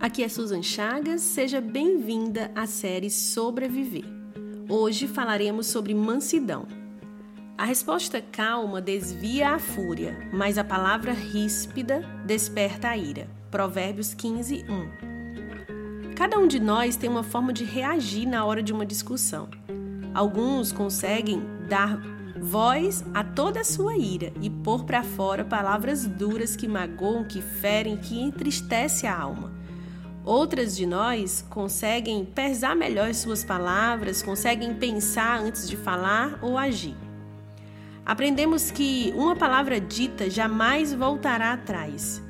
Aqui é Susan Chagas, seja bem-vinda à série Sobreviver. Hoje falaremos sobre mansidão. A resposta calma desvia a fúria, mas a palavra ríspida desperta a ira. Provérbios 15, 1. Cada um de nós tem uma forma de reagir na hora de uma discussão. Alguns conseguem dar voz a toda a sua ira e pôr para fora palavras duras que magoam, que ferem, que entristecem a alma. Outras de nós conseguem pesar melhor suas palavras, conseguem pensar antes de falar ou agir. Aprendemos que uma palavra dita jamais voltará atrás.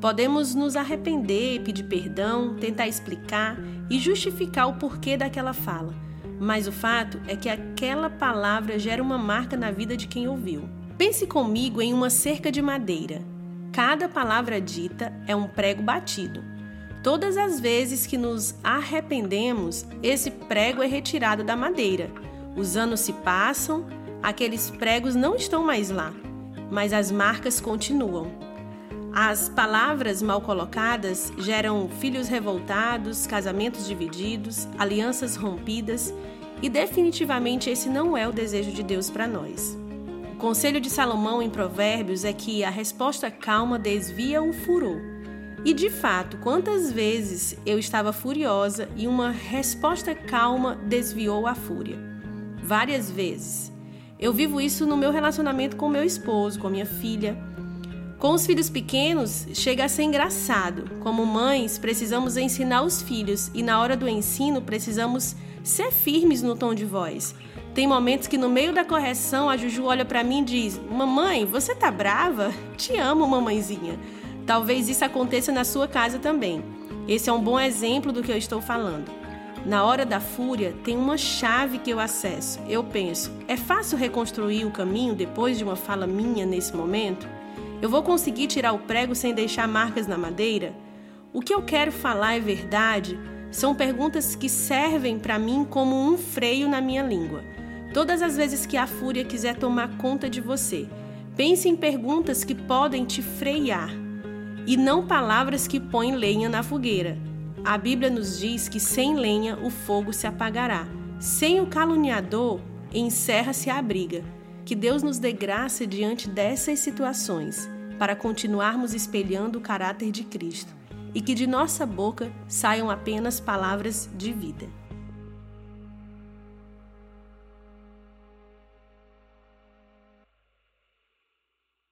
Podemos nos arrepender, pedir perdão, tentar explicar e justificar o porquê daquela fala, mas o fato é que aquela palavra gera uma marca na vida de quem ouviu. Pense comigo em uma cerca de madeira. Cada palavra dita é um prego batido. Todas as vezes que nos arrependemos, esse prego é retirado da madeira. Os anos se passam, aqueles pregos não estão mais lá, mas as marcas continuam. As palavras mal colocadas geram filhos revoltados, casamentos divididos, alianças rompidas, e definitivamente esse não é o desejo de Deus para nós. O conselho de Salomão em Provérbios é que a resposta calma desvia o furor e de fato, quantas vezes eu estava furiosa e uma resposta calma desviou a fúria? Várias vezes. Eu vivo isso no meu relacionamento com meu esposo, com minha filha. Com os filhos pequenos, chega a ser engraçado. Como mães, precisamos ensinar os filhos e na hora do ensino precisamos ser firmes no tom de voz. Tem momentos que no meio da correção a Juju olha para mim e diz: "Mamãe, você tá brava? Te amo, mamãezinha." Talvez isso aconteça na sua casa também. Esse é um bom exemplo do que eu estou falando. Na hora da fúria, tem uma chave que eu acesso. Eu penso: é fácil reconstruir o caminho depois de uma fala minha nesse momento? Eu vou conseguir tirar o prego sem deixar marcas na madeira? O que eu quero falar é verdade? São perguntas que servem para mim como um freio na minha língua. Todas as vezes que a fúria quiser tomar conta de você, pense em perguntas que podem te frear, e não palavras que põem lenha na fogueira. A Bíblia nos diz que sem lenha o fogo se apagará, sem o caluniador encerra-se a briga. Que Deus nos dê graça diante dessas situações, para continuarmos espelhando o caráter de Cristo e que de nossa boca saiam apenas palavras de vida.